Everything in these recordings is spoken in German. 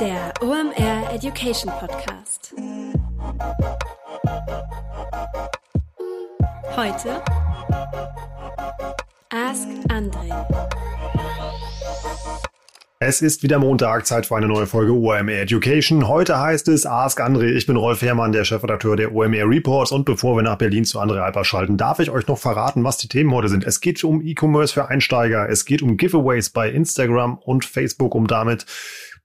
Der OMR Education Podcast. Heute Ask Andre. Es ist wieder Montag, Zeit für eine neue Folge OMR Education. Heute heißt es Ask André. Ich bin Rolf Herrmann, der Chefredakteur der OMR Reports. Und bevor wir nach Berlin zu André Alper schalten, darf ich euch noch verraten, was die Themen heute sind. Es geht um E-Commerce für Einsteiger. Es geht um Giveaways bei Instagram und Facebook, um damit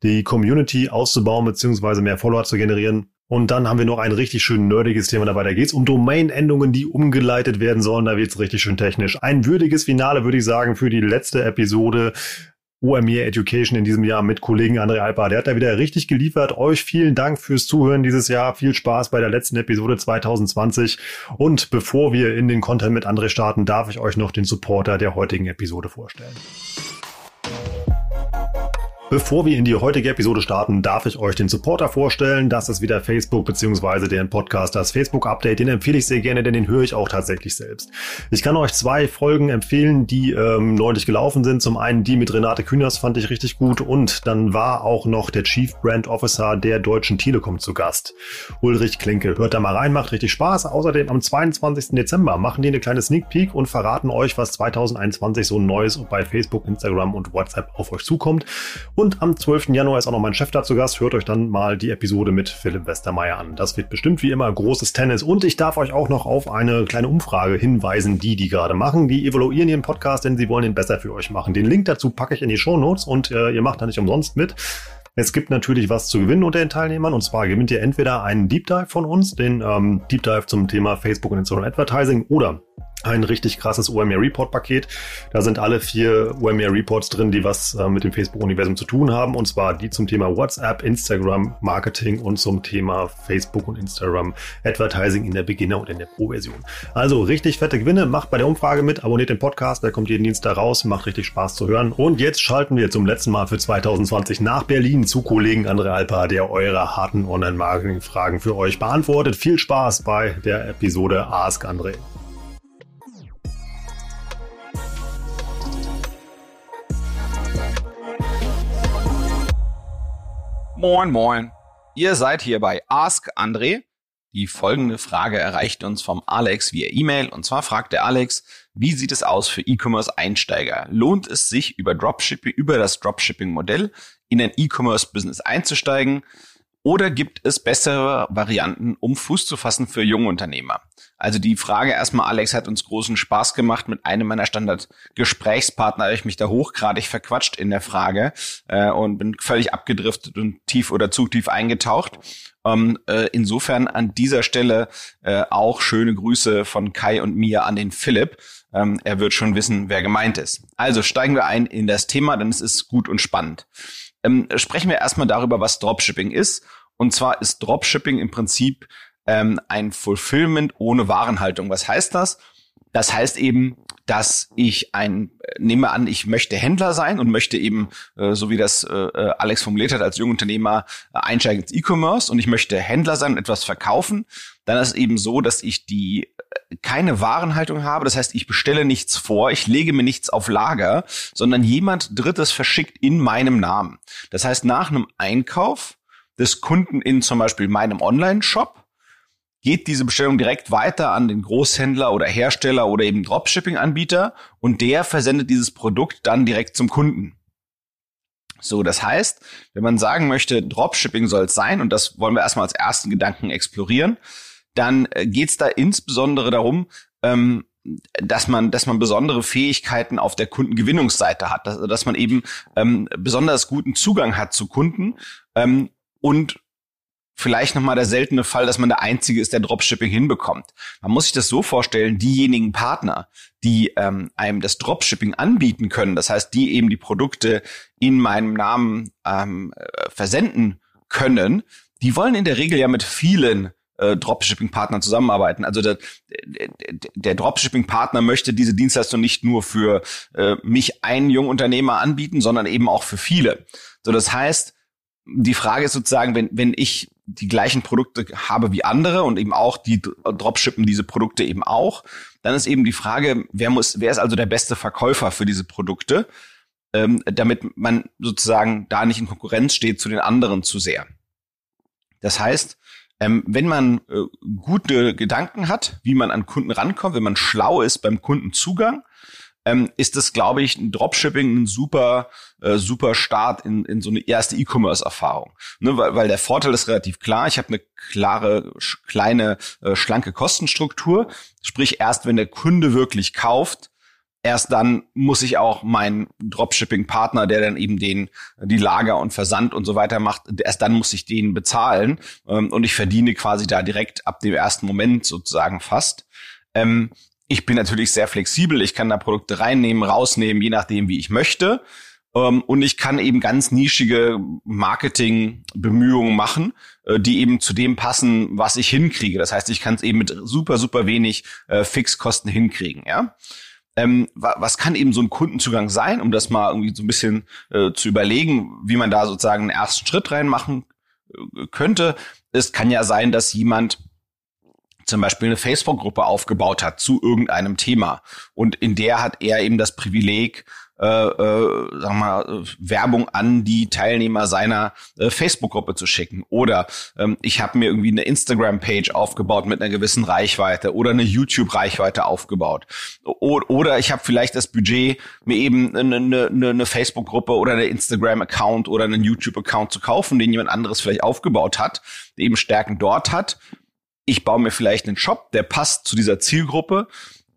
die Community auszubauen bzw. mehr Follower zu generieren. Und dann haben wir noch ein richtig schön nerdiges Thema dabei. Da geht es um Domain-Endungen, die umgeleitet werden sollen. Da wird es richtig schön technisch. Ein würdiges Finale, würde ich sagen, für die letzte Episode. OMR Education in diesem Jahr mit Kollegen André Alper. Der hat da wieder richtig geliefert. Euch vielen Dank fürs Zuhören dieses Jahr. Viel Spaß bei der letzten Episode 2020. Und bevor wir in den Content mit André starten, darf ich euch noch den Supporter der heutigen Episode vorstellen. Bevor wir in die heutige Episode starten, darf ich euch den Supporter vorstellen. Das ist wieder Facebook bzw. deren Podcast, das Facebook Update. Den empfehle ich sehr gerne, denn den höre ich auch tatsächlich selbst. Ich kann euch zwei Folgen empfehlen, die ähm, neulich gelaufen sind. Zum einen die mit Renate Künast fand ich richtig gut und dann war auch noch der Chief Brand Officer der Deutschen Telekom zu Gast. Ulrich Klinke. Hört da mal rein, macht richtig Spaß. Außerdem am 22. Dezember machen die eine kleine Sneak Peek und verraten euch, was 2021 so Neues bei Facebook, Instagram und WhatsApp auf euch zukommt. Und und am 12. Januar ist auch noch mein Chef da zu Gast. Hört euch dann mal die Episode mit Philipp Westermeier an. Das wird bestimmt wie immer großes Tennis. Und ich darf euch auch noch auf eine kleine Umfrage hinweisen, die die gerade machen. Die evaluieren ihren Podcast, denn sie wollen ihn besser für euch machen. Den Link dazu packe ich in die Show Notes und äh, ihr macht da nicht umsonst mit. Es gibt natürlich was zu gewinnen unter den Teilnehmern und zwar gewinnt ihr entweder einen Deep Dive von uns, den ähm, Deep Dive zum Thema Facebook und Instagram Advertising oder ein richtig krasses OMR Report Paket. Da sind alle vier OMR Reports drin, die was äh, mit dem Facebook-Universum zu tun haben. Und zwar die zum Thema WhatsApp, Instagram, Marketing und zum Thema Facebook und Instagram Advertising in der Beginner- und in der Pro-Version. Also richtig fette Gewinne. Macht bei der Umfrage mit, abonniert den Podcast, der kommt jeden Dienstag raus, macht richtig Spaß zu hören. Und jetzt schalten wir zum letzten Mal für 2020 nach Berlin zu Kollegen André Alpa, der eure harten Online-Marketing-Fragen für euch beantwortet. Viel Spaß bei der Episode Ask André. Moin, moin. Ihr seid hier bei Ask André. Die folgende Frage erreicht uns vom Alex via E-Mail. Und zwar fragt der Alex, wie sieht es aus für E-Commerce-Einsteiger? Lohnt es sich, über Dropshipping, über das Dropshipping-Modell in ein E-Commerce-Business einzusteigen? Oder gibt es bessere Varianten, um Fuß zu fassen für junge Unternehmer? Also die Frage erstmal, Alex hat uns großen Spaß gemacht. Mit einem meiner Standard-Gesprächspartner habe ich mich da hochgradig verquatscht in der Frage äh, und bin völlig abgedriftet und tief oder zu tief eingetaucht. Ähm, äh, insofern an dieser Stelle äh, auch schöne Grüße von Kai und mir an den Philipp. Ähm, er wird schon wissen, wer gemeint ist. Also steigen wir ein in das Thema, denn es ist gut und spannend ähm, sprechen wir erstmal darüber, was Dropshipping ist. Und zwar ist Dropshipping im Prinzip ähm, ein Fulfillment ohne Warenhaltung. Was heißt das? Das heißt eben, dass ich ein, äh, nehme an, ich möchte Händler sein und möchte eben, äh, so wie das äh, äh Alex formuliert hat, als Jungunternehmer äh, einsteigen ins E-Commerce und ich möchte Händler sein und etwas verkaufen. Dann ist es eben so, dass ich die äh, keine Warenhaltung habe. Das heißt, ich bestelle nichts vor, ich lege mir nichts auf Lager, sondern jemand Drittes verschickt in meinem Namen. Das heißt, nach einem Einkauf des Kunden in zum Beispiel meinem Online-Shop geht diese Bestellung direkt weiter an den Großhändler oder Hersteller oder eben Dropshipping-Anbieter und der versendet dieses Produkt dann direkt zum Kunden. So, das heißt, wenn man sagen möchte, Dropshipping soll es sein, und das wollen wir erstmal als ersten Gedanken explorieren, dann äh, geht es da insbesondere darum, ähm, dass man, dass man besondere Fähigkeiten auf der Kundengewinnungsseite hat, dass, dass man eben ähm, besonders guten Zugang hat zu Kunden ähm, und vielleicht nochmal der seltene Fall, dass man der Einzige ist, der Dropshipping hinbekommt. Man muss sich das so vorstellen, diejenigen Partner, die ähm, einem das Dropshipping anbieten können, das heißt, die eben die Produkte in meinem Namen ähm, äh, versenden können, die wollen in der Regel ja mit vielen äh, Dropshipping-Partnern zusammenarbeiten. Also der, der Dropshipping-Partner möchte diese Dienstleistung nicht nur für äh, mich einen jungen Unternehmer anbieten, sondern eben auch für viele. So, das heißt, die Frage ist sozusagen, wenn, wenn ich die gleichen Produkte habe wie andere und eben auch die Dropshippen diese Produkte eben auch, dann ist eben die Frage, wer muss, wer ist also der beste Verkäufer für diese Produkte? ähm, damit man sozusagen da nicht in Konkurrenz steht zu den anderen zu sehr. Das heißt, ähm, wenn man äh, gute Gedanken hat, wie man an Kunden rankommt, wenn man schlau ist beim Kundenzugang, ähm, ist das, glaube ich, ein Dropshipping ein super, äh, super Start in, in so eine erste E-Commerce-Erfahrung. Ne, weil, weil der Vorteil ist relativ klar. Ich habe eine klare, kleine, äh, schlanke Kostenstruktur. Sprich, erst wenn der Kunde wirklich kauft, erst dann muss ich auch meinen Dropshipping-Partner, der dann eben den die Lager und Versand und so weiter macht, erst dann muss ich den bezahlen ähm, und ich verdiene quasi da direkt ab dem ersten Moment sozusagen fast. Ähm, ich bin natürlich sehr flexibel, ich kann da Produkte reinnehmen, rausnehmen, je nachdem, wie ich möchte. Ähm, und ich kann eben ganz nischige Marketingbemühungen machen, äh, die eben zu dem passen, was ich hinkriege. Das heißt, ich kann es eben mit super, super wenig äh, Fixkosten hinkriegen, ja. Ähm, was kann eben so ein Kundenzugang sein, um das mal irgendwie so ein bisschen äh, zu überlegen, wie man da sozusagen einen ersten Schritt reinmachen äh, könnte? Es kann ja sein, dass jemand zum Beispiel eine Facebook-Gruppe aufgebaut hat zu irgendeinem Thema und in der hat er eben das Privileg, äh, äh, wir mal, Werbung an die Teilnehmer seiner äh, Facebook-Gruppe zu schicken. Oder ähm, ich habe mir irgendwie eine Instagram-Page aufgebaut mit einer gewissen Reichweite oder eine YouTube-Reichweite aufgebaut. O oder ich habe vielleicht das Budget, mir eben eine, eine, eine Facebook-Gruppe oder eine Instagram-Account oder einen YouTube-Account zu kaufen, den jemand anderes vielleicht aufgebaut hat, der eben Stärken dort hat. Ich baue mir vielleicht einen Shop, der passt zu dieser Zielgruppe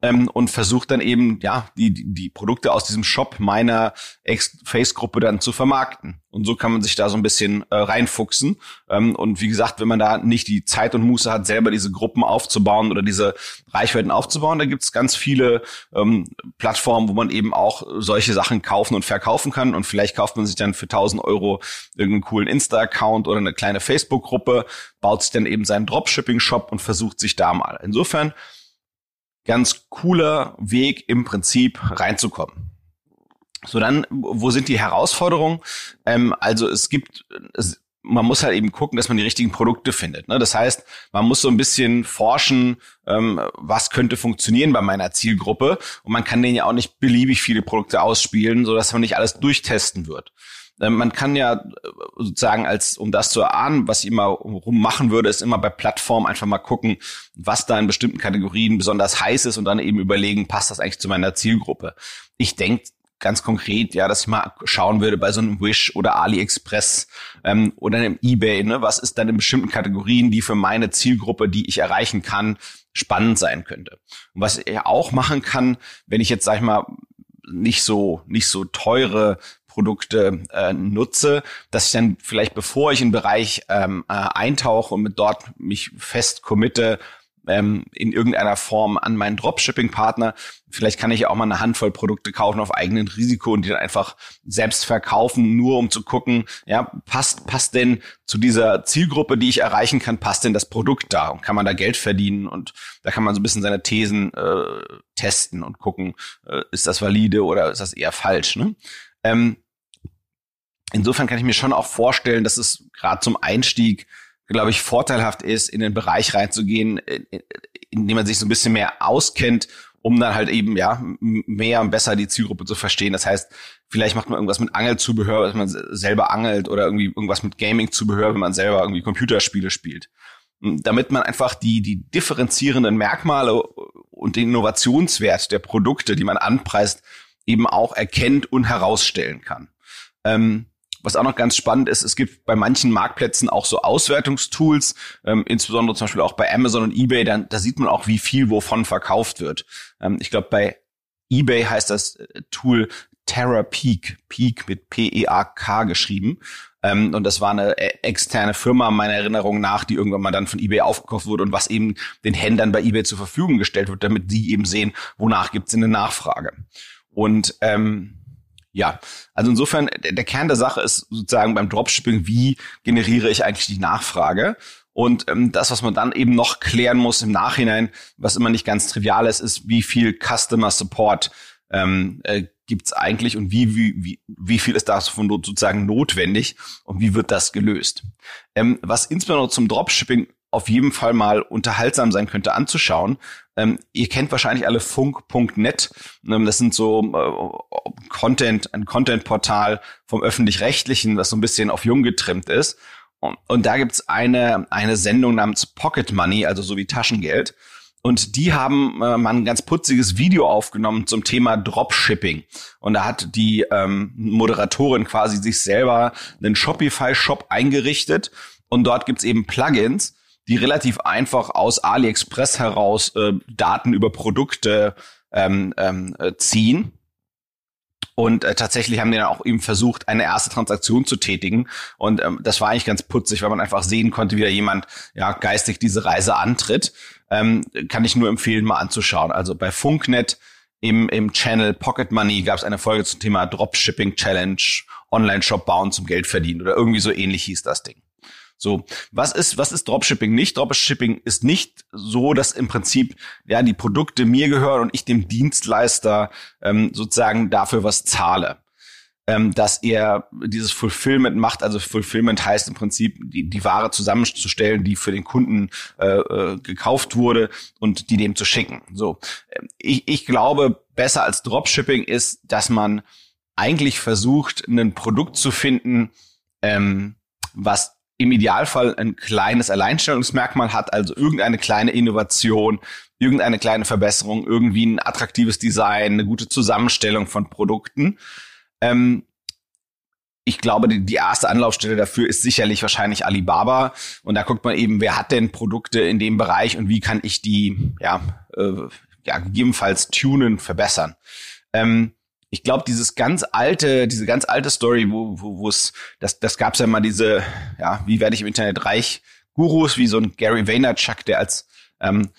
ähm, und versucht dann eben, ja, die, die Produkte aus diesem Shop meiner Ex-Face-Gruppe dann zu vermarkten. Und so kann man sich da so ein bisschen äh, reinfuchsen. Ähm, und wie gesagt, wenn man da nicht die Zeit und Muße hat, selber diese Gruppen aufzubauen oder diese Reichweiten aufzubauen, da gibt es ganz viele ähm, Plattformen, wo man eben auch solche Sachen kaufen und verkaufen kann. Und vielleicht kauft man sich dann für 1000 Euro irgendeinen coolen Insta-Account oder eine kleine Facebook-Gruppe, baut sich dann eben seinen Dropshipping-Shop und versucht sich da mal. Insofern ganz cooler Weg im Prinzip reinzukommen. So dann, wo sind die Herausforderungen? Ähm, also es gibt, es, man muss halt eben gucken, dass man die richtigen Produkte findet. Ne? Das heißt, man muss so ein bisschen forschen, ähm, was könnte funktionieren bei meiner Zielgruppe. Und man kann denen ja auch nicht beliebig viele Produkte ausspielen, so dass man nicht alles durchtesten wird. Ähm, man kann ja äh, sozusagen als, um das zu erahnen, was ich immer rummachen würde, ist immer bei Plattformen einfach mal gucken, was da in bestimmten Kategorien besonders heiß ist und dann eben überlegen, passt das eigentlich zu meiner Zielgruppe? Ich denke ganz konkret, ja, dass ich mal schauen würde bei so einem Wish oder AliExpress ähm, oder einem eBay, ne, was ist dann in bestimmten Kategorien, die für meine Zielgruppe, die ich erreichen kann, spannend sein könnte. Und was ich auch machen kann, wenn ich jetzt, sag ich mal, nicht so nicht so teure Produkte äh, nutze, dass ich dann vielleicht, bevor ich in den Bereich ähm, äh, eintauche und mit dort mich fest committe, ähm, in irgendeiner Form an meinen Dropshipping-Partner. Vielleicht kann ich auch mal eine Handvoll Produkte kaufen auf eigenen Risiko und die dann einfach selbst verkaufen, nur um zu gucken, ja, passt, passt denn zu dieser Zielgruppe, die ich erreichen kann, passt denn das Produkt da und kann man da Geld verdienen und da kann man so ein bisschen seine Thesen äh, testen und gucken, äh, ist das valide oder ist das eher falsch. Ne? Ähm, insofern kann ich mir schon auch vorstellen, dass es gerade zum Einstieg, glaube ich, vorteilhaft ist, in den Bereich reinzugehen, in dem man sich so ein bisschen mehr auskennt, um dann halt eben ja mehr und besser die Zielgruppe zu verstehen. Das heißt, vielleicht macht man irgendwas mit Angelzubehör, wenn man selber angelt oder irgendwie irgendwas mit Gaming-Zubehör, wenn man selber irgendwie Computerspiele spielt. Damit man einfach die, die differenzierenden Merkmale und den Innovationswert der Produkte, die man anpreist, eben auch erkennt und herausstellen kann. Ähm, was auch noch ganz spannend ist, es gibt bei manchen Marktplätzen auch so Auswertungstools, ähm, insbesondere zum Beispiel auch bei Amazon und eBay, dann, da sieht man auch, wie viel wovon verkauft wird. Ähm, ich glaube, bei eBay heißt das äh, Tool Terra Peak, Peak mit P-E-A-K geschrieben. Ähm, und das war eine äh, externe Firma, meiner Erinnerung nach, die irgendwann mal dann von eBay aufgekauft wurde und was eben den Händlern bei eBay zur Verfügung gestellt wird, damit die eben sehen, wonach gibt es eine Nachfrage. Und ähm, ja, also insofern, der Kern der Sache ist sozusagen beim Dropshipping, wie generiere ich eigentlich die Nachfrage? Und ähm, das, was man dann eben noch klären muss im Nachhinein, was immer nicht ganz trivial ist, ist, wie viel Customer Support ähm, äh, gibt eigentlich und wie, wie, wie, wie viel ist davon sozusagen notwendig und wie wird das gelöst. Ähm, was insbesondere zum Dropshipping auf jeden Fall mal unterhaltsam sein könnte anzuschauen. Ähm, ihr kennt wahrscheinlich alle funk.net. Ähm, das sind so äh, Content, ein Content-Portal vom öffentlich-rechtlichen, das so ein bisschen auf jung getrimmt ist. Und, und da gibt's eine, eine Sendung namens Pocket Money, also so wie Taschengeld. Und die haben äh, mal ein ganz putziges Video aufgenommen zum Thema Dropshipping. Und da hat die ähm, Moderatorin quasi sich selber einen Shopify-Shop eingerichtet. Und dort gibt's eben Plugins, die relativ einfach aus AliExpress heraus äh, Daten über Produkte ähm, ähm, äh, ziehen. Und äh, tatsächlich haben die dann auch eben versucht, eine erste Transaktion zu tätigen. Und ähm, das war eigentlich ganz putzig, weil man einfach sehen konnte, wie da jemand ja geistig diese Reise antritt. Ähm, kann ich nur empfehlen, mal anzuschauen. Also bei Funknet im, im Channel Pocket Money gab es eine Folge zum Thema Dropshipping Challenge, Online-Shop bauen zum Geld verdienen oder irgendwie so ähnlich hieß das Ding. So, was ist, was ist Dropshipping nicht? Dropshipping ist nicht so, dass im Prinzip ja die Produkte mir gehören und ich dem Dienstleister ähm, sozusagen dafür was zahle. Ähm, dass er dieses Fulfillment macht, also Fulfillment heißt im Prinzip die, die Ware zusammenzustellen, die für den Kunden äh, äh, gekauft wurde und die dem zu schicken. So, ähm, ich, ich glaube, besser als Dropshipping ist, dass man eigentlich versucht, ein Produkt zu finden, ähm, was im Idealfall ein kleines Alleinstellungsmerkmal hat, also irgendeine kleine Innovation, irgendeine kleine Verbesserung, irgendwie ein attraktives Design, eine gute Zusammenstellung von Produkten. Ähm, ich glaube, die, die erste Anlaufstelle dafür ist sicherlich wahrscheinlich Alibaba. Und da guckt man eben, wer hat denn Produkte in dem Bereich und wie kann ich die, ja, äh, ja gegebenenfalls tunen, verbessern. Ähm, ich glaube, dieses ganz alte, diese ganz alte Story, wo wo wo es, das, das gab's ja mal diese, ja, wie werde ich im Internet reich, Gurus wie so ein Gary Vaynerchuk, der als ähm,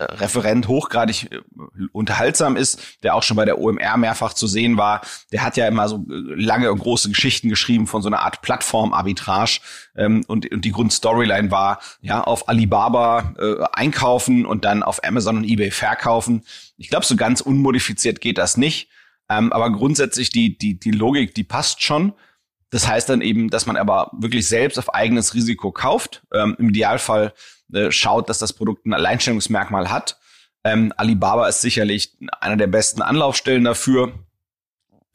Referent hochgradig äh, unterhaltsam ist, der auch schon bei der OMR mehrfach zu sehen war. Der hat ja immer so äh, lange und große Geschichten geschrieben von so einer Art Plattform-Arbitrage. Ähm, und, und die Grundstoryline war, ja, auf Alibaba äh, einkaufen und dann auf Amazon und eBay verkaufen. Ich glaube, so ganz unmodifiziert geht das nicht. Ähm, aber grundsätzlich die, die, die Logik, die passt schon. Das heißt dann eben, dass man aber wirklich selbst auf eigenes Risiko kauft. Ähm, Im Idealfall äh, schaut, dass das Produkt ein Alleinstellungsmerkmal hat. Ähm, Alibaba ist sicherlich einer der besten Anlaufstellen dafür.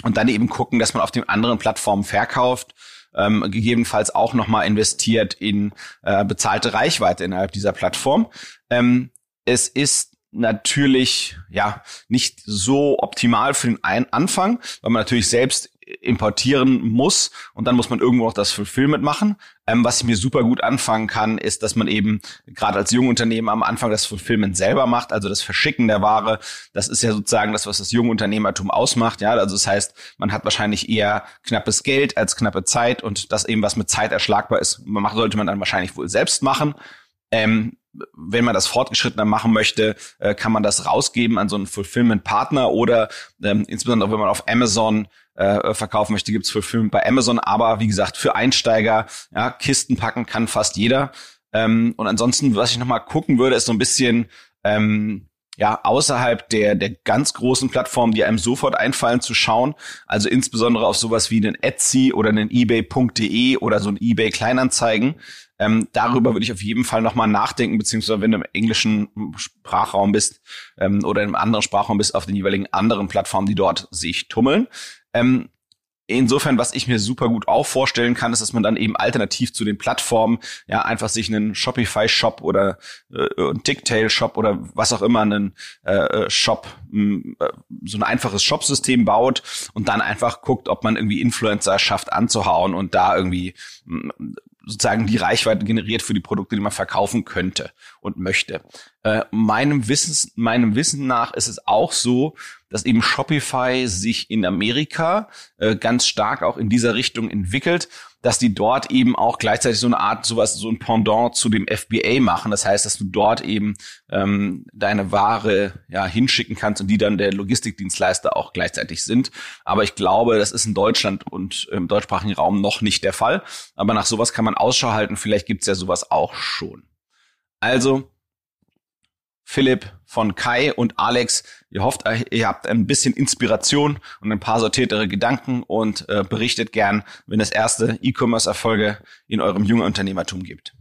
Und dann eben gucken, dass man auf den anderen Plattformen verkauft. Ähm, gegebenenfalls auch nochmal investiert in äh, bezahlte Reichweite innerhalb dieser Plattform. Ähm, es ist natürlich ja nicht so optimal für den einen Anfang, weil man natürlich selbst importieren muss und dann muss man irgendwo auch das Fulfillment machen. Ähm, was ich mir super gut anfangen kann, ist, dass man eben gerade als Jungunternehmen am Anfang das Fulfillment selber macht, also das Verschicken der Ware. Das ist ja sozusagen das, was das Jungunternehmertum ausmacht. Ja, also das heißt, man hat wahrscheinlich eher knappes Geld als knappe Zeit und das eben, was mit Zeit erschlagbar ist, sollte man dann wahrscheinlich wohl selbst machen. Ähm, wenn man das fortgeschrittener machen möchte, äh, kann man das rausgeben an so einen Fulfillment-Partner oder ähm, insbesondere wenn man auf Amazon äh, verkaufen möchte, gibt's Fulfillment bei Amazon. Aber wie gesagt, für Einsteiger, ja, Kisten packen kann fast jeder. Ähm, und ansonsten, was ich nochmal gucken würde, ist so ein bisschen ähm, ja, außerhalb der, der ganz großen Plattformen, die einem sofort einfallen, zu schauen. Also insbesondere auf sowas wie einen Etsy oder einen eBay.de oder so ein eBay Kleinanzeigen. Ähm, darüber würde ich auf jeden Fall nochmal nachdenken, beziehungsweise wenn du im englischen Sprachraum bist ähm, oder im anderen Sprachraum bist, auf den jeweiligen anderen Plattformen, die dort sich tummeln. Ähm, Insofern, was ich mir super gut auch vorstellen kann, ist, dass man dann eben alternativ zu den Plattformen ja einfach sich einen Shopify-Shop oder äh, einen Ticktail-Shop oder was auch immer einen äh, äh Shop, mh, äh, so ein einfaches Shop-System baut und dann einfach guckt, ob man irgendwie Influencer schafft anzuhauen und da irgendwie mh, sozusagen die Reichweite generiert für die Produkte, die man verkaufen könnte und möchte. Äh, meinem Wissen, meinem Wissen nach ist es auch so, dass eben Shopify sich in Amerika äh, ganz stark auch in dieser Richtung entwickelt, dass die dort eben auch gleichzeitig so eine Art, sowas, so ein Pendant zu dem FBA machen. Das heißt, dass du dort eben ähm, deine Ware ja hinschicken kannst und die dann der Logistikdienstleister auch gleichzeitig sind. Aber ich glaube, das ist in Deutschland und im deutschsprachigen Raum noch nicht der Fall. Aber nach sowas kann man Ausschau halten. Vielleicht gibt's ja sowas auch schon. Also Philipp, von Kai und Alex. Ihr hofft, ihr habt ein bisschen Inspiration und ein paar sortiertere Gedanken und äh, berichtet gern, wenn es erste E-Commerce-Erfolge in eurem jungen Unternehmertum gibt.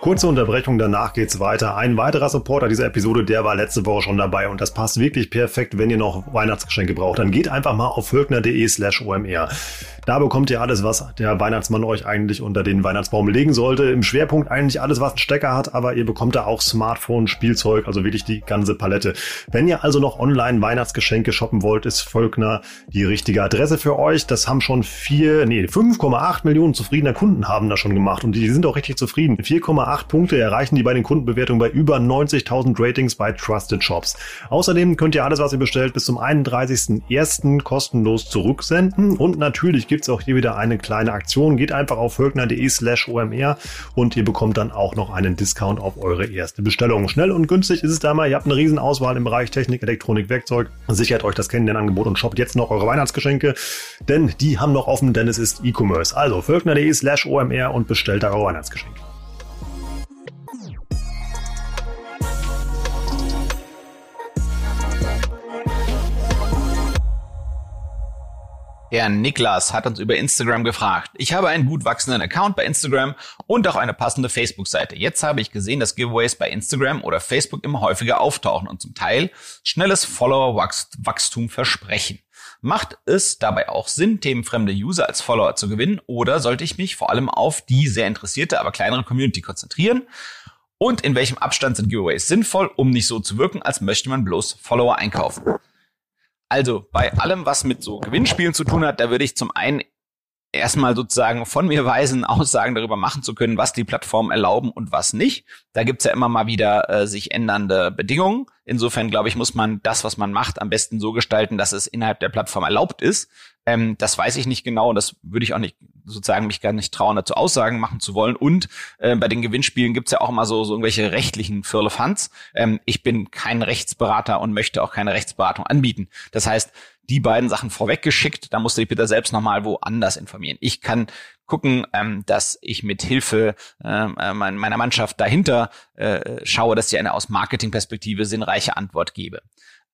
Kurze Unterbrechung, danach geht's weiter. Ein weiterer Supporter dieser Episode, der war letzte Woche schon dabei und das passt wirklich perfekt, wenn ihr noch Weihnachtsgeschenke braucht. Dann geht einfach mal auf völkner.de slash omr. Da bekommt ihr alles, was der Weihnachtsmann euch eigentlich unter den Weihnachtsbaum legen sollte. Im Schwerpunkt eigentlich alles, was einen Stecker hat, aber ihr bekommt da auch Smartphone, Spielzeug, also wirklich die ganze Palette. Wenn ihr also noch online Weihnachtsgeschenke shoppen wollt, ist Völkner die richtige Adresse für euch. Das haben schon vier, nee, 5,8 Millionen zufriedener Kunden haben das schon gemacht und die sind auch richtig zufrieden. 4,8 Punkte erreichen die bei den Kundenbewertungen bei über 90.000 Ratings bei Trusted Shops. Außerdem könnt ihr alles, was ihr bestellt, bis zum 31.01. kostenlos zurücksenden und natürlich gibt's auch hier wieder eine kleine Aktion. Geht einfach auf völkner.de slash omr und ihr bekommt dann auch noch einen Discount auf eure erste Bestellung. Schnell und günstig ist es da mal. Ihr habt eine riesen Auswahl im Bereich Technik, Elektronik, Werkzeug. Sichert euch das Kennenlernangebot und shoppt jetzt noch eure Weihnachtsgeschenke, denn die haben noch offen, denn es ist E-Commerce. Also völkner.de slash omr und bestellt eure Weihnachtsgeschenke. Der Niklas hat uns über Instagram gefragt. Ich habe einen gut wachsenden Account bei Instagram und auch eine passende Facebook-Seite. Jetzt habe ich gesehen, dass Giveaways bei Instagram oder Facebook immer häufiger auftauchen und zum Teil schnelles Follower-Wachstum versprechen. Macht es dabei auch Sinn, themenfremde User als Follower zu gewinnen oder sollte ich mich vor allem auf die sehr interessierte, aber kleinere Community konzentrieren? Und in welchem Abstand sind Giveaways sinnvoll, um nicht so zu wirken, als möchte man bloß Follower einkaufen? Also bei allem, was mit so Gewinnspielen zu tun hat, da würde ich zum einen erstmal sozusagen von mir weisen, Aussagen darüber machen zu können, was die Plattformen erlauben und was nicht. Da gibt's ja immer mal wieder äh, sich ändernde Bedingungen. Insofern glaube ich, muss man das, was man macht, am besten so gestalten, dass es innerhalb der Plattform erlaubt ist. Ähm, das weiß ich nicht genau und das würde ich auch nicht sozusagen mich gar nicht trauen, dazu Aussagen machen zu wollen. Und äh, bei den Gewinnspielen gibt's ja auch immer so, so irgendwelche rechtlichen Firlefanz. Ähm, ich bin kein Rechtsberater und möchte auch keine Rechtsberatung anbieten. Das heißt, die beiden Sachen vorweggeschickt, da musst du dich bitte selbst nochmal woanders informieren. Ich kann gucken, ähm, dass ich mit Hilfe ähm, äh, meiner Mannschaft dahinter äh, schaue, dass ich eine aus Marketingperspektive sinnreiche Antwort gebe.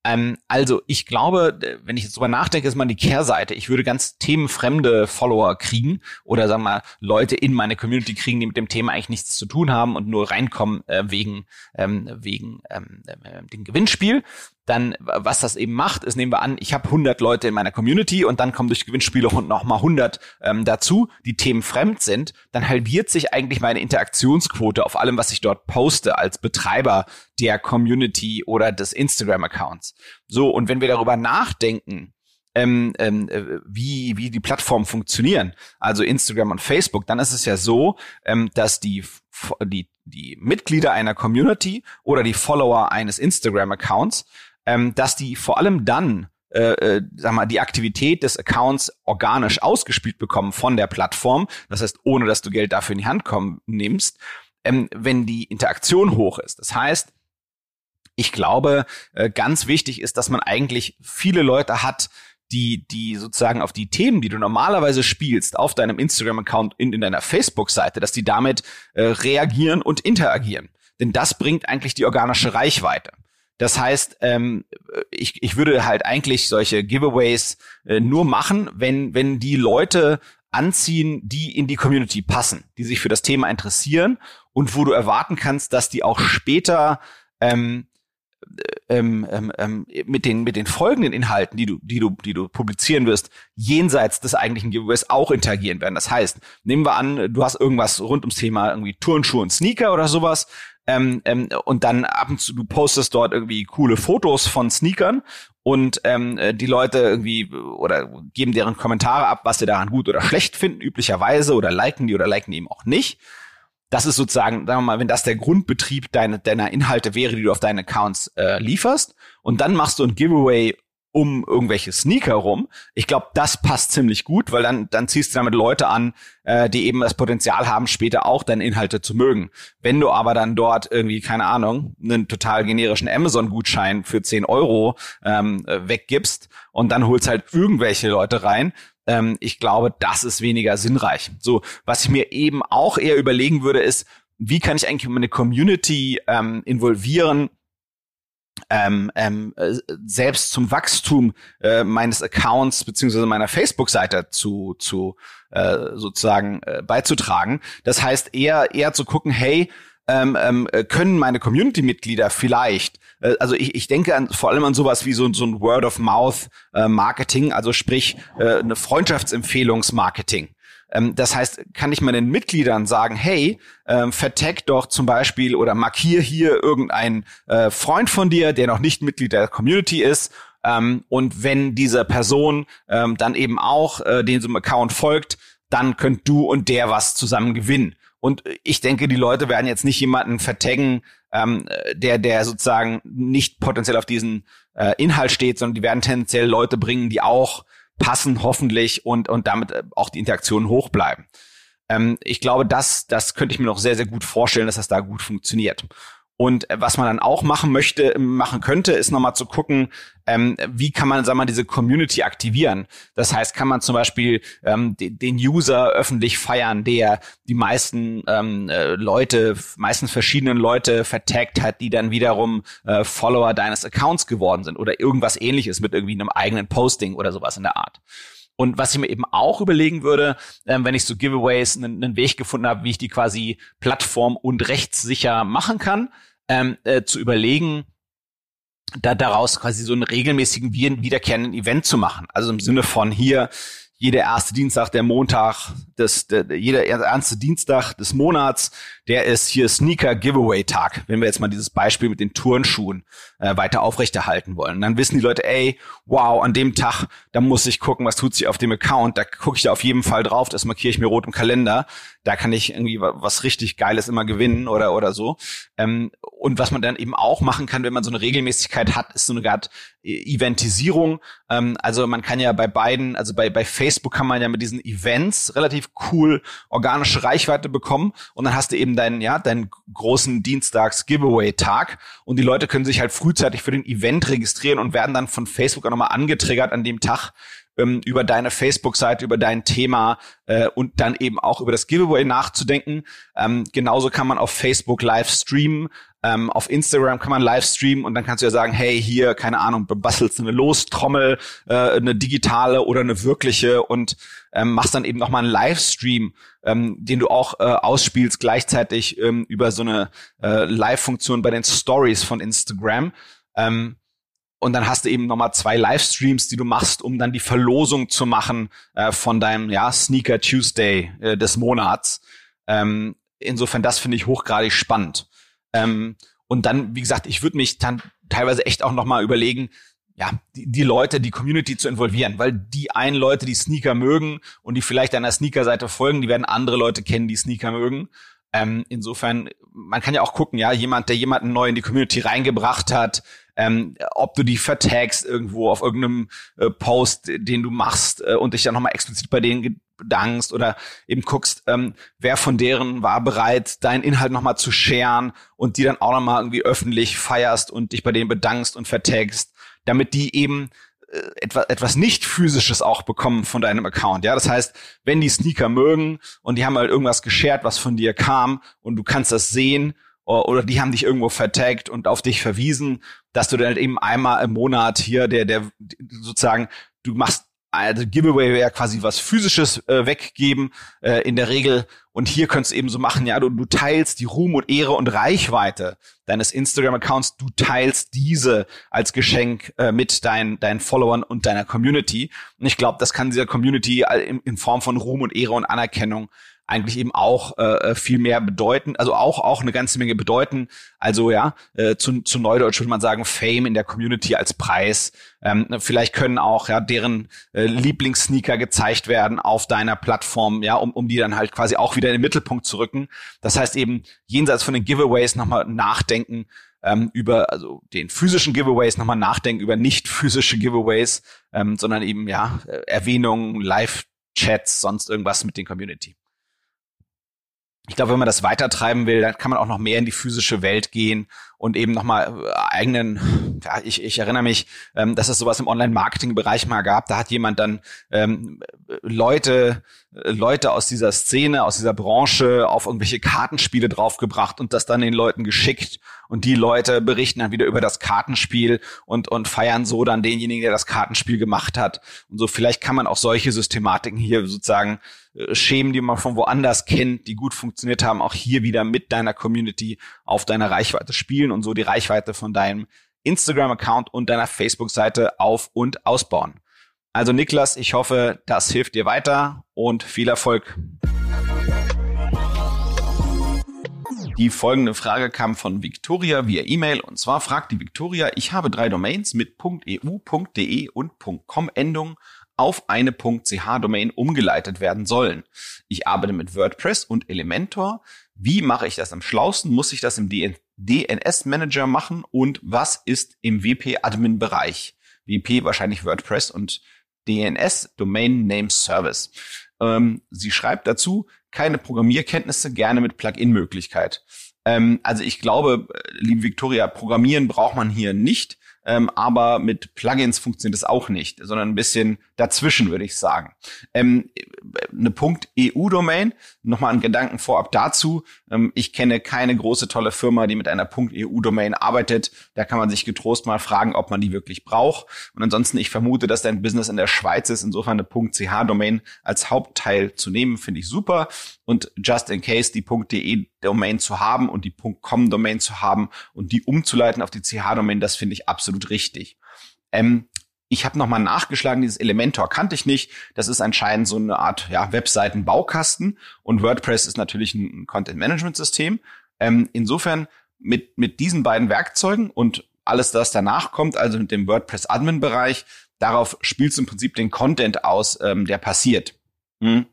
Ähm, also ich glaube, wenn ich jetzt drüber nachdenke, ist mal die Kehrseite. Ich würde ganz themenfremde Follower kriegen oder sagen wir mal Leute in meine Community kriegen, die mit dem Thema eigentlich nichts zu tun haben und nur reinkommen äh, wegen ähm, wegen ähm, äh, dem Gewinnspiel dann was das eben macht, ist nehmen wir an, ich habe 100 Leute in meiner Community und dann kommen durch Gewinnspiele noch mal 100 ähm, dazu, die Themen fremd sind, dann halbiert sich eigentlich meine Interaktionsquote auf allem, was ich dort poste als Betreiber der Community oder des Instagram-Accounts. So, und wenn wir darüber nachdenken, ähm, ähm, äh, wie, wie die Plattformen funktionieren, also Instagram und Facebook, dann ist es ja so, ähm, dass die, die, die Mitglieder einer Community oder die Follower eines Instagram-Accounts ähm, dass die vor allem dann äh, äh, sag mal, die Aktivität des Accounts organisch ausgespielt bekommen von der Plattform, das heißt, ohne dass du Geld dafür in die Hand kommen, nimmst, ähm, wenn die Interaktion hoch ist. Das heißt, ich glaube, äh, ganz wichtig ist, dass man eigentlich viele Leute hat, die, die sozusagen auf die Themen, die du normalerweise spielst, auf deinem Instagram-Account, in, in deiner Facebook-Seite, dass die damit äh, reagieren und interagieren. Denn das bringt eigentlich die organische Reichweite. Das heißt, ähm, ich, ich würde halt eigentlich solche Giveaways äh, nur machen, wenn, wenn die Leute anziehen, die in die Community passen, die sich für das Thema interessieren und wo du erwarten kannst, dass die auch später ähm, äh, ähm, ähm, ähm, mit den mit den folgenden Inhalten, die du die du die du publizieren wirst, jenseits des eigentlichen Giveaways auch interagieren werden. Das heißt, nehmen wir an, du hast irgendwas rund ums Thema irgendwie Turnschuhe und Sneaker oder sowas ähm, ähm, und dann ab und zu, du postest dort irgendwie coole Fotos von Sneakern und ähm, äh, die Leute irgendwie oder geben deren Kommentare ab, was sie daran gut oder schlecht finden, üblicherweise, oder liken die oder liken die eben auch nicht. Das ist sozusagen, sagen wir mal, wenn das der Grundbetrieb deiner, deiner Inhalte wäre, die du auf deinen Accounts äh, lieferst, und dann machst du ein Giveaway um irgendwelche Sneaker rum. Ich glaube, das passt ziemlich gut, weil dann, dann ziehst du damit Leute an, äh, die eben das Potenzial haben, später auch deine Inhalte zu mögen. Wenn du aber dann dort irgendwie, keine Ahnung, einen total generischen Amazon-Gutschein für 10 Euro ähm, weggibst und dann holst halt irgendwelche Leute rein, ähm, ich glaube, das ist weniger sinnreich. So, was ich mir eben auch eher überlegen würde, ist, wie kann ich eigentlich meine Community ähm, involvieren, ähm, ähm, äh, selbst zum Wachstum äh, meines Accounts beziehungsweise meiner Facebook-Seite zu, zu äh, sozusagen äh, beizutragen. Das heißt eher eher zu gucken, hey, ähm, ähm, können meine Community-Mitglieder vielleicht, äh, also ich, ich denke an, vor allem an sowas wie so, so ein Word-of-Mouth-Marketing, äh, also sprich äh, eine Freundschaftsempfehlungsmarketing. Ähm, das heißt, kann ich meinen Mitgliedern sagen, hey, ähm, vertag doch zum Beispiel oder markier hier irgendeinen äh, Freund von dir, der noch nicht Mitglied der Community ist ähm, und wenn diese Person ähm, dann eben auch äh, diesem Account folgt, dann könnt du und der was zusammen gewinnen. Und ich denke, die Leute werden jetzt nicht jemanden vertaggen, ähm, der, der sozusagen nicht potenziell auf diesen äh, Inhalt steht, sondern die werden tendenziell Leute bringen, die auch passen, hoffentlich, und, und damit äh, auch die Interaktionen hoch bleiben. Ähm, ich glaube, das, das könnte ich mir noch sehr, sehr gut vorstellen, dass das da gut funktioniert. Und äh, was man dann auch machen möchte, machen könnte, ist nochmal zu gucken, ähm, wie kann man, sagen wir mal, diese Community aktivieren. Das heißt, kann man zum Beispiel ähm, den, User öffentlich feiern, der die meisten ähm, äh, Leute, meistens verschiedenen Leute vertagt hat, die dann wiederum äh, Follower deines Accounts geworden sind oder irgendwas ähnliches mit irgendwie einem eigenen Posting oder sowas in der Art. Und was ich mir eben auch überlegen würde, ähm, wenn ich so Giveaways einen, einen Weg gefunden habe, wie ich die quasi plattform- und rechtssicher machen kann, ähm, äh, zu überlegen, da daraus quasi so einen regelmäßigen wiederkehrenden Event zu machen. Also im Sinne von hier, jeder erste Dienstag, der Montag, des, der, jeder erste Dienstag des Monats, der ist hier Sneaker Giveaway Tag, wenn wir jetzt mal dieses Beispiel mit den Turnschuhen äh, weiter aufrechterhalten wollen. Und dann wissen die Leute, ey, wow, an dem Tag, da muss ich gucken, was tut sich auf dem Account, da gucke ich da auf jeden Fall drauf, das markiere ich mir rot im Kalender, da kann ich irgendwie was richtig Geiles immer gewinnen oder oder so. Ähm, und was man dann eben auch machen kann, wenn man so eine Regelmäßigkeit hat, ist so eine Art Eventisierung. Ähm, also man kann ja bei beiden, also bei, bei Facebook kann man ja mit diesen Events relativ cool organische Reichweite bekommen und dann hast du eben deinen, ja, deinen großen Dienstags-Giveaway-Tag und die Leute können sich halt frühzeitig für den Event registrieren und werden dann von Facebook auch nochmal angetriggert an dem Tag, ähm, über deine Facebook-Seite, über dein Thema äh, und dann eben auch über das Giveaway nachzudenken. Ähm, genauso kann man auf Facebook live streamen. Ähm, auf Instagram kann man live streamen und dann kannst du ja sagen, hey, hier, keine Ahnung, bastelst eine Lostrommel, äh, eine digitale oder eine wirkliche und ähm, machst dann eben nochmal einen Livestream, ähm, den du auch äh, ausspielst gleichzeitig ähm, über so eine äh, Live-Funktion bei den Stories von Instagram. Ähm, und dann hast du eben nochmal zwei Livestreams, die du machst, um dann die Verlosung zu machen äh, von deinem ja, Sneaker Tuesday äh, des Monats. Ähm, insofern, das finde ich hochgradig spannend. Ähm, und dann, wie gesagt, ich würde mich dann teilweise echt auch nochmal überlegen, ja, die, die Leute, die Community zu involvieren, weil die einen Leute, die Sneaker mögen und die vielleicht einer Sneaker-Seite folgen, die werden andere Leute kennen, die Sneaker mögen. Ähm, insofern, man kann ja auch gucken, ja, jemand, der jemanden neu in die Community reingebracht hat, ähm, ob du die vertagst irgendwo auf irgendeinem äh, Post, den du machst äh, und dich dann nochmal explizit bei denen bedankst oder eben guckst, ähm, wer von deren war bereit, deinen Inhalt nochmal zu scheren und die dann auch nochmal irgendwie öffentlich feierst und dich bei denen bedankst und vertagst, damit die eben äh, etwas, etwas nicht physisches auch bekommen von deinem Account. Ja, das heißt, wenn die Sneaker mögen und die haben halt irgendwas geshared, was von dir kam und du kannst das sehen oder die haben dich irgendwo vertagt und auf dich verwiesen, dass du dann halt eben einmal im Monat hier der der sozusagen du machst also Giveaway wäre quasi was physisches äh, weggeben äh, in der Regel. Und hier könntest du eben so machen, ja, du, du teilst die Ruhm und Ehre und Reichweite deines Instagram-Accounts, du teilst diese als Geschenk äh, mit deinen deinen Followern und deiner Community. Und ich glaube, das kann dieser Community in, in Form von Ruhm und Ehre und Anerkennung eigentlich eben auch äh, viel mehr bedeuten, also auch auch eine ganze Menge bedeuten. Also ja, äh, zu, zu Neudeutsch würde man sagen Fame in der Community als Preis. Ähm, vielleicht können auch ja deren äh, Lieblingssneaker gezeigt werden auf deiner Plattform, ja, um, um die dann halt quasi auch wieder in den Mittelpunkt zu rücken. Das heißt eben jenseits von den Giveaways nochmal nachdenken ähm, über also den physischen Giveaways nochmal nachdenken über nicht physische Giveaways, ähm, sondern eben ja Erwähnungen, Live-Chats, sonst irgendwas mit den Community ich glaube, wenn man das weitertreiben will, dann kann man auch noch mehr in die physische Welt gehen und eben nochmal äh, eigenen ja, ich, ich erinnere mich, ähm, dass es sowas im Online-Marketing-Bereich mal gab. Da hat jemand dann ähm, Leute, äh, Leute aus dieser Szene, aus dieser Branche auf irgendwelche Kartenspiele draufgebracht und das dann den Leuten geschickt. Und die Leute berichten dann wieder über das Kartenspiel und, und feiern so dann denjenigen, der das Kartenspiel gemacht hat. Und so vielleicht kann man auch solche Systematiken hier sozusagen äh, Schemen, die man von woanders kennt, die gut funktioniert haben, auch hier wieder mit deiner Community auf deiner Reichweite spielen und so die Reichweite von deinem Instagram-Account und deiner Facebook-Seite auf und ausbauen. Also Niklas, ich hoffe, das hilft dir weiter und viel Erfolg. Die folgende Frage kam von Victoria via E-Mail und zwar fragt die Victoria, ich habe drei Domains mit .eu, .de und .com Endung auf eine .ch-Domain umgeleitet werden sollen. Ich arbeite mit WordPress und Elementor. Wie mache ich das am schlausten? Muss ich das im DNS-Manager machen? Und was ist im WP-Admin-Bereich? WP wahrscheinlich WordPress und DNS, Domain Name Service. Ähm, sie schreibt dazu, keine Programmierkenntnisse, gerne mit Plugin-Möglichkeit. Ähm, also ich glaube, äh, liebe Victoria, Programmieren braucht man hier nicht ähm, aber mit Plugins funktioniert es auch nicht, sondern ein bisschen dazwischen, würde ich sagen. Ähm, eine .eu-Domain, nochmal ein Gedanken vorab dazu. Ähm, ich kenne keine große, tolle Firma, die mit einer .eu-Domain arbeitet. Da kann man sich getrost mal fragen, ob man die wirklich braucht. Und ansonsten, ich vermute, dass dein Business in der Schweiz ist. Insofern eine .ch-Domain als Hauptteil zu nehmen, finde ich super. Und just in case die .de Domain zu haben und die .com Domain zu haben und die umzuleiten auf die CH Domain, das finde ich absolut richtig. Ähm, ich habe nochmal nachgeschlagen, dieses Elementor kannte ich nicht. Das ist anscheinend so eine Art ja, Webseitenbaukasten und WordPress ist natürlich ein Content-Management-System. Ähm, insofern mit, mit diesen beiden Werkzeugen und alles, das danach kommt, also mit dem WordPress-Admin-Bereich, darauf spielst du im Prinzip den Content aus, ähm, der passiert. Hm.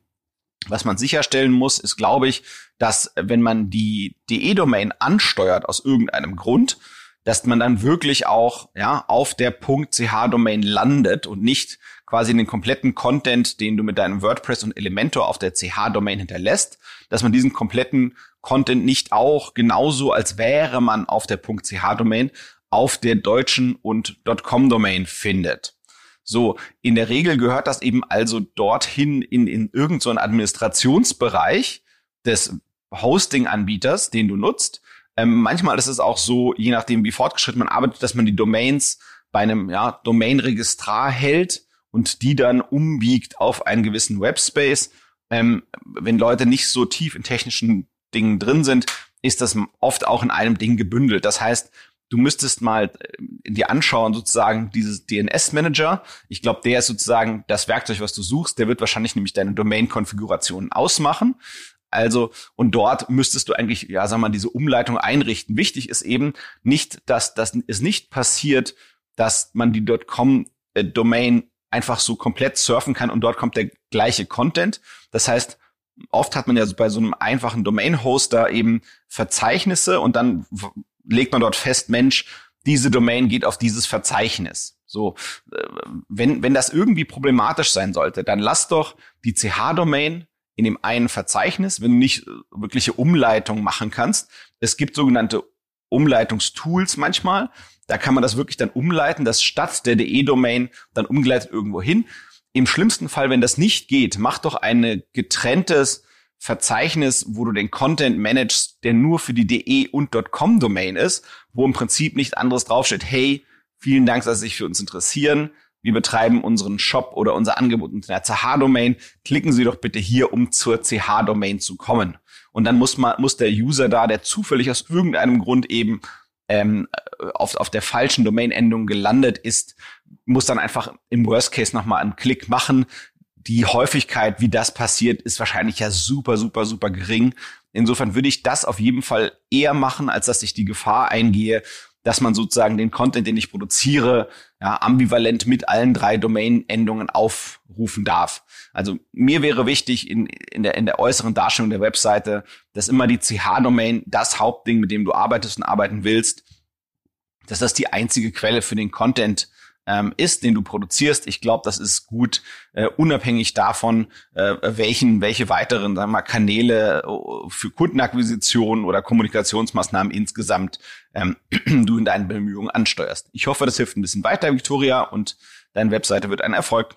Was man sicherstellen muss, ist, glaube ich, dass wenn man die DE-Domain ansteuert aus irgendeinem Grund, dass man dann wirklich auch ja auf der .ch-Domain landet und nicht quasi den kompletten Content, den du mit deinem WordPress und Elementor auf der ch-Domain hinterlässt, dass man diesen kompletten Content nicht auch genauso, als wäre man auf der .ch-Domain auf der deutschen und .com-Domain findet. So, in der Regel gehört das eben also dorthin in, in irgendeinen so Administrationsbereich des Hosting-Anbieters, den du nutzt. Ähm, manchmal ist es auch so, je nachdem, wie fortgeschritten man arbeitet, dass man die Domains bei einem ja, Domain-Registrar hält und die dann umbiegt auf einen gewissen Webspace. Ähm, wenn Leute nicht so tief in technischen Dingen drin sind, ist das oft auch in einem Ding gebündelt. Das heißt, du müsstest mal äh, dir anschauen, sozusagen dieses DNS-Manager. Ich glaube, der ist sozusagen das Werkzeug, was du suchst. Der wird wahrscheinlich nämlich deine Domain-Konfiguration ausmachen. Also, und dort müsstest du eigentlich, ja, sag mal, diese Umleitung einrichten. Wichtig ist eben nicht, dass das es nicht passiert, dass man die .com-Domain äh, einfach so komplett surfen kann und dort kommt der gleiche Content. Das heißt, oft hat man ja bei so einem einfachen Domain-Hoster eben Verzeichnisse und dann legt man dort fest, Mensch, diese Domain geht auf dieses Verzeichnis. So, äh, wenn, wenn das irgendwie problematisch sein sollte, dann lass doch die CH-Domain in dem einen Verzeichnis, wenn du nicht äh, wirkliche Umleitung machen kannst. Es gibt sogenannte Umleitungstools manchmal. Da kann man das wirklich dann umleiten, das statt der DE-Domain dann umgeleitet irgendwo hin. Im schlimmsten Fall, wenn das nicht geht, mach doch ein getrenntes Verzeichnis, wo du den Content managst, der nur für die .de und .com Domain ist, wo im Prinzip nichts anderes draufsteht. Hey, vielen Dank, dass Sie sich für uns interessieren. Wir betreiben unseren Shop oder unser Angebot unter der CH-Domain. Klicken Sie doch bitte hier, um zur CH-Domain zu kommen. Und dann muss man, muss der User da, der zufällig aus irgendeinem Grund eben ähm, auf, auf der falschen Domain-Endung gelandet ist, muss dann einfach im Worst Case nochmal einen Klick machen, die Häufigkeit, wie das passiert, ist wahrscheinlich ja super, super, super gering. Insofern würde ich das auf jeden Fall eher machen, als dass ich die Gefahr eingehe, dass man sozusagen den Content, den ich produziere, ja, ambivalent mit allen drei Domain-Endungen aufrufen darf. Also mir wäre wichtig in, in, der, in der äußeren Darstellung der Webseite, dass immer die CH-Domain das Hauptding, mit dem du arbeitest und arbeiten willst, dass das die einzige Quelle für den Content ähm, ist, den du produzierst. Ich glaube, das ist gut, äh, unabhängig davon, äh, welchen, welche weiteren sagen wir mal, Kanäle äh, für Kundenakquisition oder Kommunikationsmaßnahmen insgesamt ähm, du in deinen Bemühungen ansteuerst. Ich hoffe, das hilft ein bisschen weiter, Victoria, und deine Webseite wird ein Erfolg.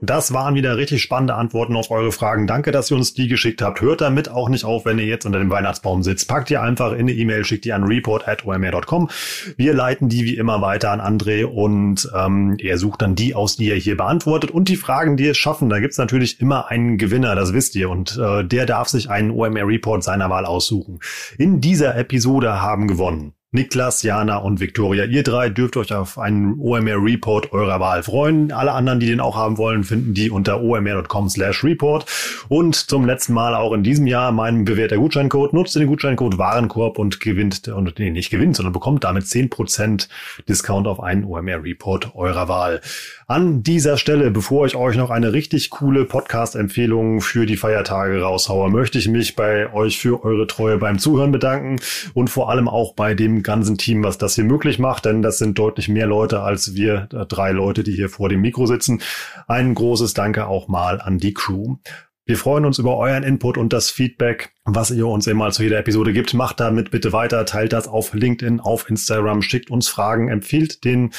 Das waren wieder richtig spannende Antworten auf eure Fragen. Danke, dass ihr uns die geschickt habt. Hört damit auch nicht auf, wenn ihr jetzt unter dem Weihnachtsbaum sitzt. Packt ihr einfach in eine E-Mail, schickt die an report.omr.com. Wir leiten die wie immer weiter an André und ähm, er sucht dann die aus, die er hier beantwortet. Und die Fragen, die es schaffen, da gibt's natürlich immer einen Gewinner, das wisst ihr. Und äh, der darf sich einen OMR Report seiner Wahl aussuchen. In dieser Episode haben gewonnen Niklas, Jana und Viktoria. Ihr drei dürft euch auf einen OMR Report eurer Wahl freuen. Alle anderen, die den auch haben wollen, finden die unter omr.com slash report. Und zum letzten Mal auch in diesem Jahr mein bewährter Gutscheincode. Nutzt den Gutscheincode Warenkorb und gewinnt, und nee, nicht gewinnt, sondern bekommt damit zehn Prozent Discount auf einen OMR Report eurer Wahl. An dieser Stelle, bevor ich euch noch eine richtig coole Podcast-Empfehlung für die Feiertage raushaue, möchte ich mich bei euch für eure Treue beim Zuhören bedanken und vor allem auch bei dem ganzen Team, was das hier möglich macht, denn das sind deutlich mehr Leute als wir äh, drei Leute, die hier vor dem Mikro sitzen. Ein großes Danke auch mal an die Crew. Wir freuen uns über euren Input und das Feedback was ihr uns immer zu jeder Episode gibt. Macht damit bitte weiter, teilt das auf LinkedIn, auf Instagram, schickt uns Fragen, empfiehlt den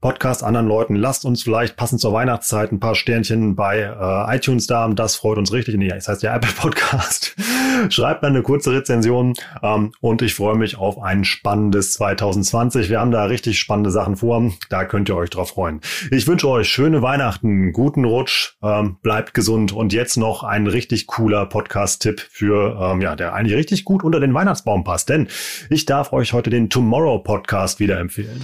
Podcast anderen Leuten, lasst uns vielleicht passend zur Weihnachtszeit ein paar Sternchen bei äh, iTunes da, das freut uns richtig. Nee, das heißt ja Apple Podcast. Schreibt mal eine kurze Rezension ähm, und ich freue mich auf ein spannendes 2020. Wir haben da richtig spannende Sachen vor, da könnt ihr euch drauf freuen. Ich wünsche euch schöne Weihnachten, guten Rutsch, ähm, bleibt gesund und jetzt noch ein richtig cooler Podcast-Tipp für ähm, ähm, ja, der eigentlich richtig gut unter den Weihnachtsbaum passt. Denn ich darf euch heute den Tomorrow Podcast wieder empfehlen.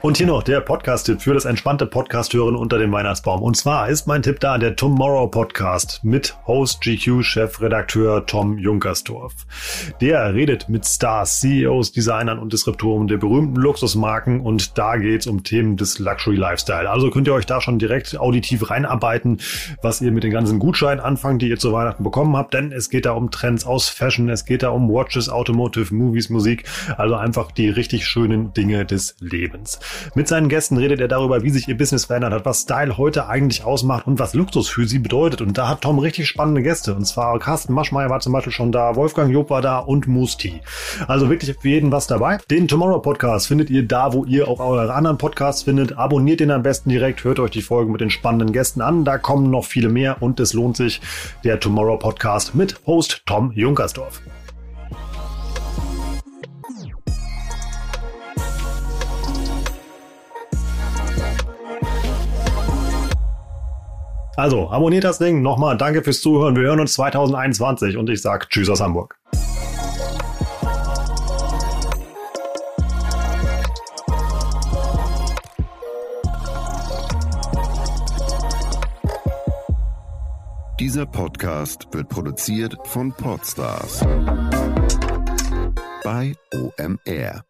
Und hier noch der Podcast-Tipp für das entspannte Podcast-Hören unter dem Weihnachtsbaum. Und zwar ist mein Tipp da der Tomorrow Podcast mit Host GQ-Chefredakteur Tom Junkersdorf. Der redet mit Stars, CEOs, Designern und Disruptoren der berühmten Luxusmarken und da geht's um Themen des Luxury Lifestyle. Also könnt ihr euch da schon direkt auditiv reinarbeiten, was ihr mit den ganzen Gutscheinen anfangt, die ihr zu Weihnachten bekommen habt, denn es geht da um Trends aus Fashion, es geht da um Watches, Automotive, Movies, Musik, also einfach die richtig schönen Dinge des Lebens. Mit seinen Gästen redet er darüber, wie sich ihr Business verändert hat, was Style heute eigentlich ausmacht und was Luxus für sie bedeutet. Und da hat Tom richtig spannende Gäste. Und zwar Carsten Maschmeyer war zum Beispiel schon da, Wolfgang Job war da und Musti. Also wirklich für jeden was dabei. Den Tomorrow Podcast findet ihr da, wo ihr auch eure anderen Podcasts findet. Abonniert den am besten direkt, hört euch die Folgen mit den spannenden Gästen an. Da kommen noch viele mehr und es lohnt sich. Der Tomorrow Podcast mit Host Tom Junkersdorf. Also, abonniert das Ding. Nochmal danke fürs Zuhören. Wir hören uns 2021 und ich sag Tschüss aus Hamburg. Dieser Podcast wird produziert von Podstars bei OMR.